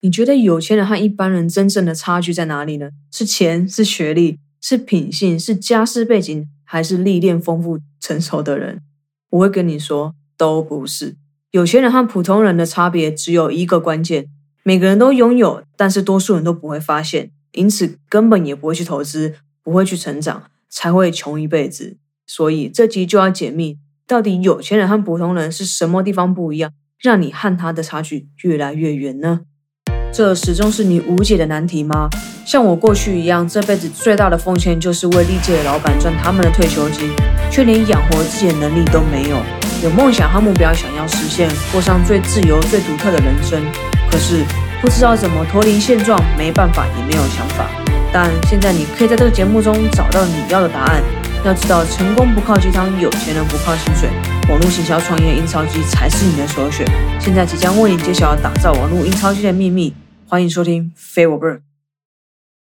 你觉得有钱人和一般人真正的差距在哪里呢？是钱？是学历？是品性？是家世背景？还是历练丰富、成熟的人？我会跟你说，都不是。有钱人和普通人的差别只有一个关键：每个人都拥有，但是多数人都不会发现，因此根本也不会去投资，不会去成长，才会穷一辈子。所以这集就要解密，到底有钱人和普通人是什么地方不一样，让你和他的差距越来越远呢？这始终是你无解的难题吗？像我过去一样，这辈子最大的奉献就是为历届的老板赚他们的退休金，却连养活自己的能力都没有。有梦想和目标，想要实现，过上最自由、最独特的人生，可是不知道怎么脱离现状，没办法，也没有想法。但现在你可以在这个节目中找到你要的答案。要知道，成功不靠鸡汤，有钱人不靠薪水，网络行销创业印钞机才是你的首选。现在即将为你揭晓打造网络印钞机的秘密，欢迎收听非我不可。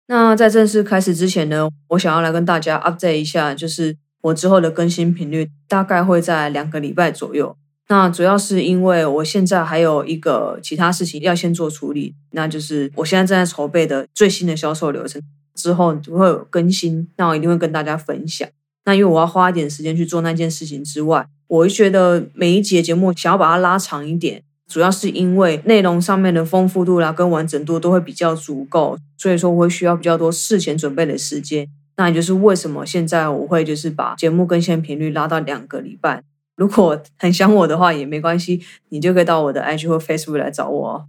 那在正式开始之前呢，我想要来跟大家 update 一下，就是我之后的更新频率大概会在两个礼拜左右。那主要是因为我现在还有一个其他事情要先做处理，那就是我现在正在筹备的最新的销售流程，之后就会有更新，那我一定会跟大家分享。那因为我要花一点时间去做那件事情之外，我会觉得每一节节目想要把它拉长一点，主要是因为内容上面的丰富度啦跟完整度都会比较足够，所以说我会需要比较多事前准备的时间。那也就是为什么现在我会就是把节目更新频率拉到两个礼拜。如果很想我的话也没关系，你就可以到我的 IG 或 Facebook 来找我哦。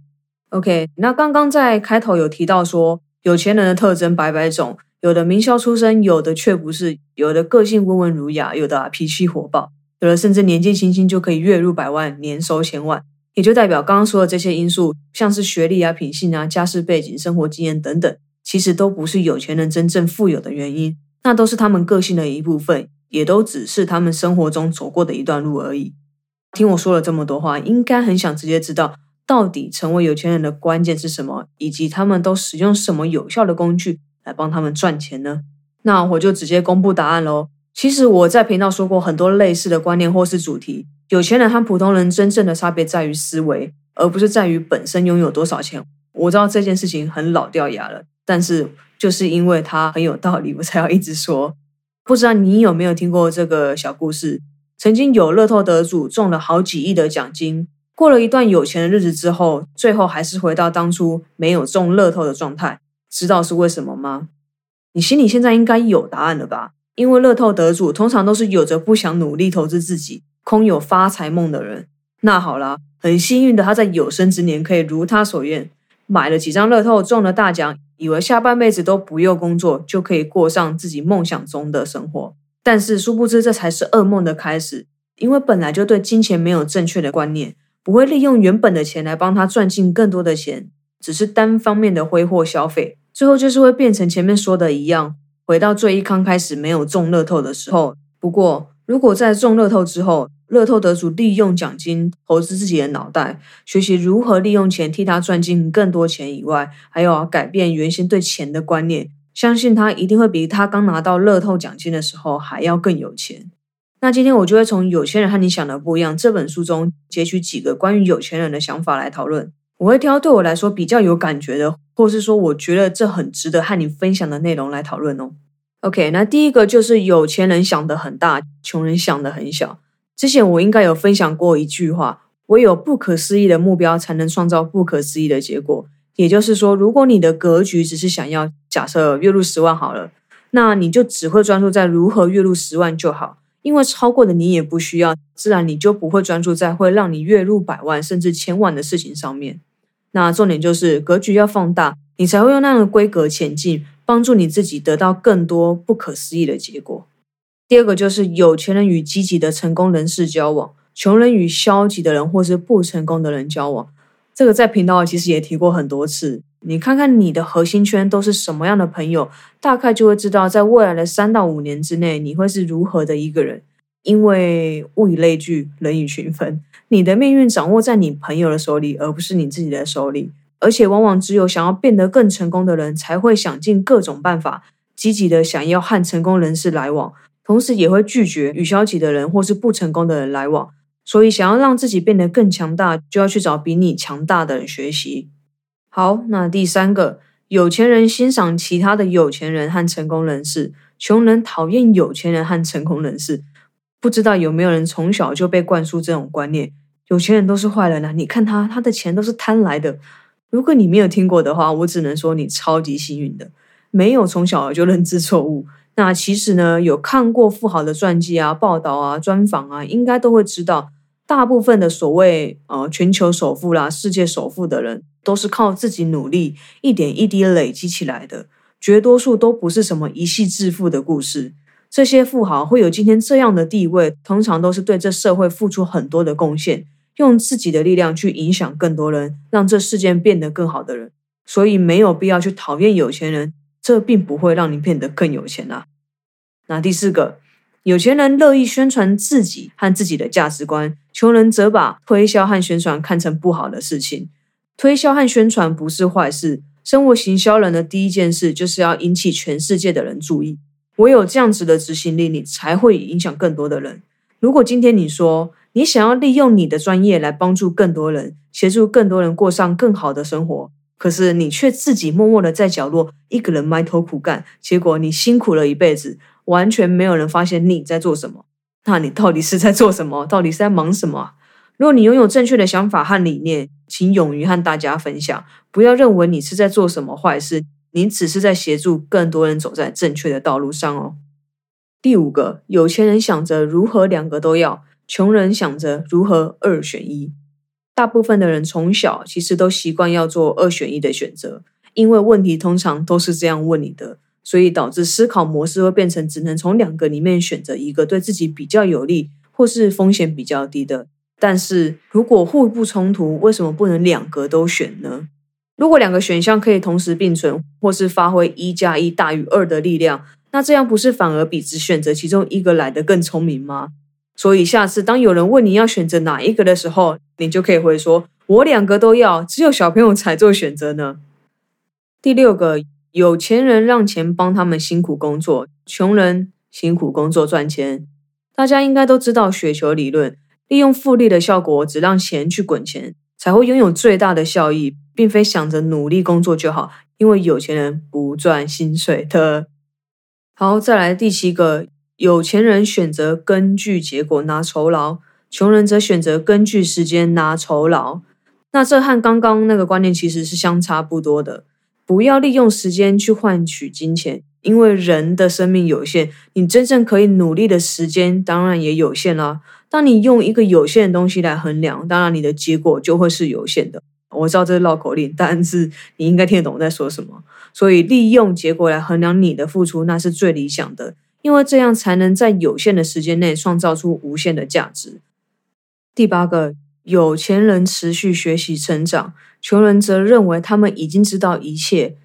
OK，那刚刚在开头有提到说有钱人的特征百百种。有的名校出身，有的却不是；有的个性温文儒雅，有的脾气火爆，有的甚至年纪轻轻就可以月入百万，年收千万。也就代表刚刚说的这些因素，像是学历啊、品性啊、家世背景、生活经验等等，其实都不是有钱人真正富有的原因，那都是他们个性的一部分，也都只是他们生活中走过的一段路而已。听我说了这么多话，应该很想直接知道，到底成为有钱人的关键是什么，以及他们都使用什么有效的工具。来帮他们赚钱呢？那我就直接公布答案喽。其实我在频道说过很多类似的观念或是主题。有钱人和普通人真正的差别在于思维，而不是在于本身拥有多少钱。我知道这件事情很老掉牙了，但是就是因为它很有道理，我才要一直说。不知道你有没有听过这个小故事？曾经有乐透得主中了好几亿的奖金，过了一段有钱的日子之后，最后还是回到当初没有中乐透的状态。知道是为什么吗？你心里现在应该有答案了吧？因为乐透得主通常都是有着不想努力投资自己、空有发财梦的人。那好啦，很幸运的他在有生之年可以如他所愿，买了几张乐透中了大奖，以为下半辈子都不用工作就可以过上自己梦想中的生活。但是殊不知这才是噩梦的开始，因为本来就对金钱没有正确的观念，不会利用原本的钱来帮他赚进更多的钱，只是单方面的挥霍消费。最后就是会变成前面说的一样，回到最一刚开始没有中乐透的时候。不过，如果在中乐透之后，乐透得主利用奖金投资自己的脑袋，学习如何利用钱替他赚进更多钱以外，还有改变原先对钱的观念，相信他一定会比他刚拿到乐透奖金的时候还要更有钱。那今天我就会从《有钱人和你想的不一样》这本书中截取几个关于有钱人的想法来讨论。我会挑对我来说比较有感觉的，或是说我觉得这很值得和你分享的内容来讨论哦。OK，那第一个就是有钱人想的很大，穷人想的很小。之前我应该有分享过一句话：唯有不可思议的目标，才能创造不可思议的结果。也就是说，如果你的格局只是想要假设月入十万好了，那你就只会专注在如何月入十万就好，因为超过的你也不需要，自然你就不会专注在会让你月入百万甚至千万的事情上面。那重点就是格局要放大，你才会用那样的规格前进，帮助你自己得到更多不可思议的结果。第二个就是有钱人与积极的成功人士交往，穷人与消极的人或是不成功的人交往。这个在频道其实也提过很多次。你看看你的核心圈都是什么样的朋友，大概就会知道在未来的三到五年之内你会是如何的一个人。因为物以类聚，人以群分。你的命运掌握在你朋友的手里，而不是你自己的手里。而且，往往只有想要变得更成功的人，才会想尽各种办法，积极的想要和成功人士来往，同时也会拒绝与消极的人或是不成功的人来往。所以，想要让自己变得更强大，就要去找比你强大的人学习。好，那第三个，有钱人欣赏其他的有钱人和成功人士，穷人讨厌有钱人和成功人士。不知道有没有人从小就被灌输这种观念？有钱人都是坏人啊！你看他，他的钱都是贪来的。如果你没有听过的话，我只能说你超级幸运的，没有从小就认知错误。那其实呢，有看过富豪的传记啊、报道啊、专访啊，应该都会知道，大部分的所谓呃全球首富啦、世界首富的人，都是靠自己努力一点一滴累积起来的，绝多数都不是什么一夕致富的故事。这些富豪会有今天这样的地位，通常都是对这社会付出很多的贡献，用自己的力量去影响更多人，让这世界变得更好的人。所以没有必要去讨厌有钱人，这并不会让你变得更有钱啊。那第四个，有钱人乐意宣传自己和自己的价值观，穷人则把推销和宣传看成不好的事情。推销和宣传不是坏事，生活行销人的第一件事就是要引起全世界的人注意。唯有这样子的执行力，你才会影响更多的人。如果今天你说你想要利用你的专业来帮助更多人，协助更多人过上更好的生活，可是你却自己默默的在角落一个人埋头苦干，结果你辛苦了一辈子，完全没有人发现你在做什么，那你到底是在做什么？到底是在忙什么？如果你拥有正确的想法和理念，请勇于和大家分享，不要认为你是在做什么坏事。你只是在协助更多人走在正确的道路上哦。第五个，有钱人想着如何两个都要，穷人想着如何二选一。大部分的人从小其实都习惯要做二选一的选择，因为问题通常都是这样问你的，所以导致思考模式会变成只能从两个里面选择一个对自己比较有利或是风险比较低的。但是如果互不冲突，为什么不能两个都选呢？如果两个选项可以同时并存，或是发挥一加一大于二的力量，那这样不是反而比只选择其中一个来的更聪明吗？所以下次当有人问你要选择哪一个的时候，你就可以回说：“我两个都要，只有小朋友才做选择呢。”第六个，有钱人让钱帮他们辛苦工作，穷人辛苦工作赚钱。大家应该都知道雪球理论，利用复利的效果，只让钱去滚钱，才会拥有最大的效益。并非想着努力工作就好，因为有钱人不赚薪水的。好，再来第七个，有钱人选择根据结果拿酬劳，穷人则选择根据时间拿酬劳。那这和刚刚那个观念其实是相差不多的。不要利用时间去换取金钱，因为人的生命有限，你真正可以努力的时间当然也有限啦。当你用一个有限的东西来衡量，当然你的结果就会是有限的。我知道这是绕口令，但是你应该听得懂我在说什么。所以利用结果来衡量你的付出，那是最理想的，因为这样才能在有限的时间内创造出无限的价值。第八个，有钱人持续学习成长，穷人则认为他们已经知道一切。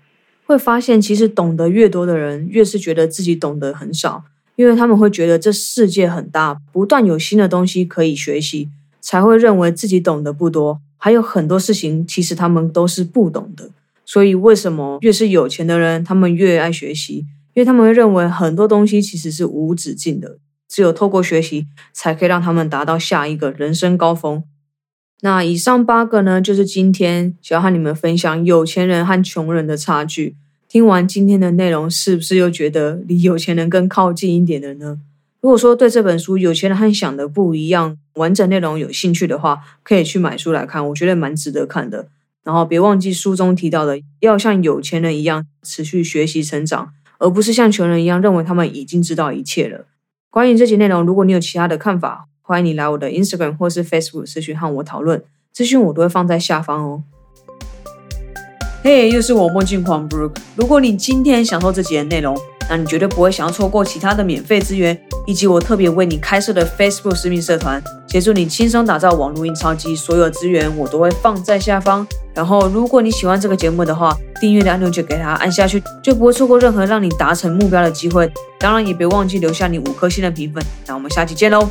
会发现，其实懂得越多的人，越是觉得自己懂得很少，因为他们会觉得这世界很大，不断有新的东西可以学习，才会认为自己懂得不多。还有很多事情，其实他们都是不懂的。所以，为什么越是有钱的人，他们越爱学习？因为他们会认为很多东西其实是无止境的，只有透过学习，才可以让他们达到下一个人生高峰。那以上八个呢，就是今天想要和你们分享有钱人和穷人的差距。听完今天的内容，是不是又觉得离有钱人更靠近一点了呢？如果说对这本书《有钱人和想的不一样》完整内容有兴趣的话，可以去买书来看，我觉得蛮值得看的。然后别忘记书中提到的，要像有钱人一样持续学习成长，而不是像穷人一样认为他们已经知道一切了。关于这集内容，如果你有其他的看法，欢迎你来我的 Instagram 或是 Facebook 私讯和我讨论，资讯我都会放在下方哦。嘿，又是我墨镜狂 Brooke。如果你今天享受这集的内容，那你绝对不会想要错过其他的免费资源，以及我特别为你开设的 Facebook 私密社团，协助你轻松打造网络印钞机。所有资源我都会放在下方。然后，如果你喜欢这个节目的话，订阅的按钮就给它按下去，就不会错过任何让你达成目标的机会。当然，也别忘记留下你五颗星的评分。那我们下期见喽！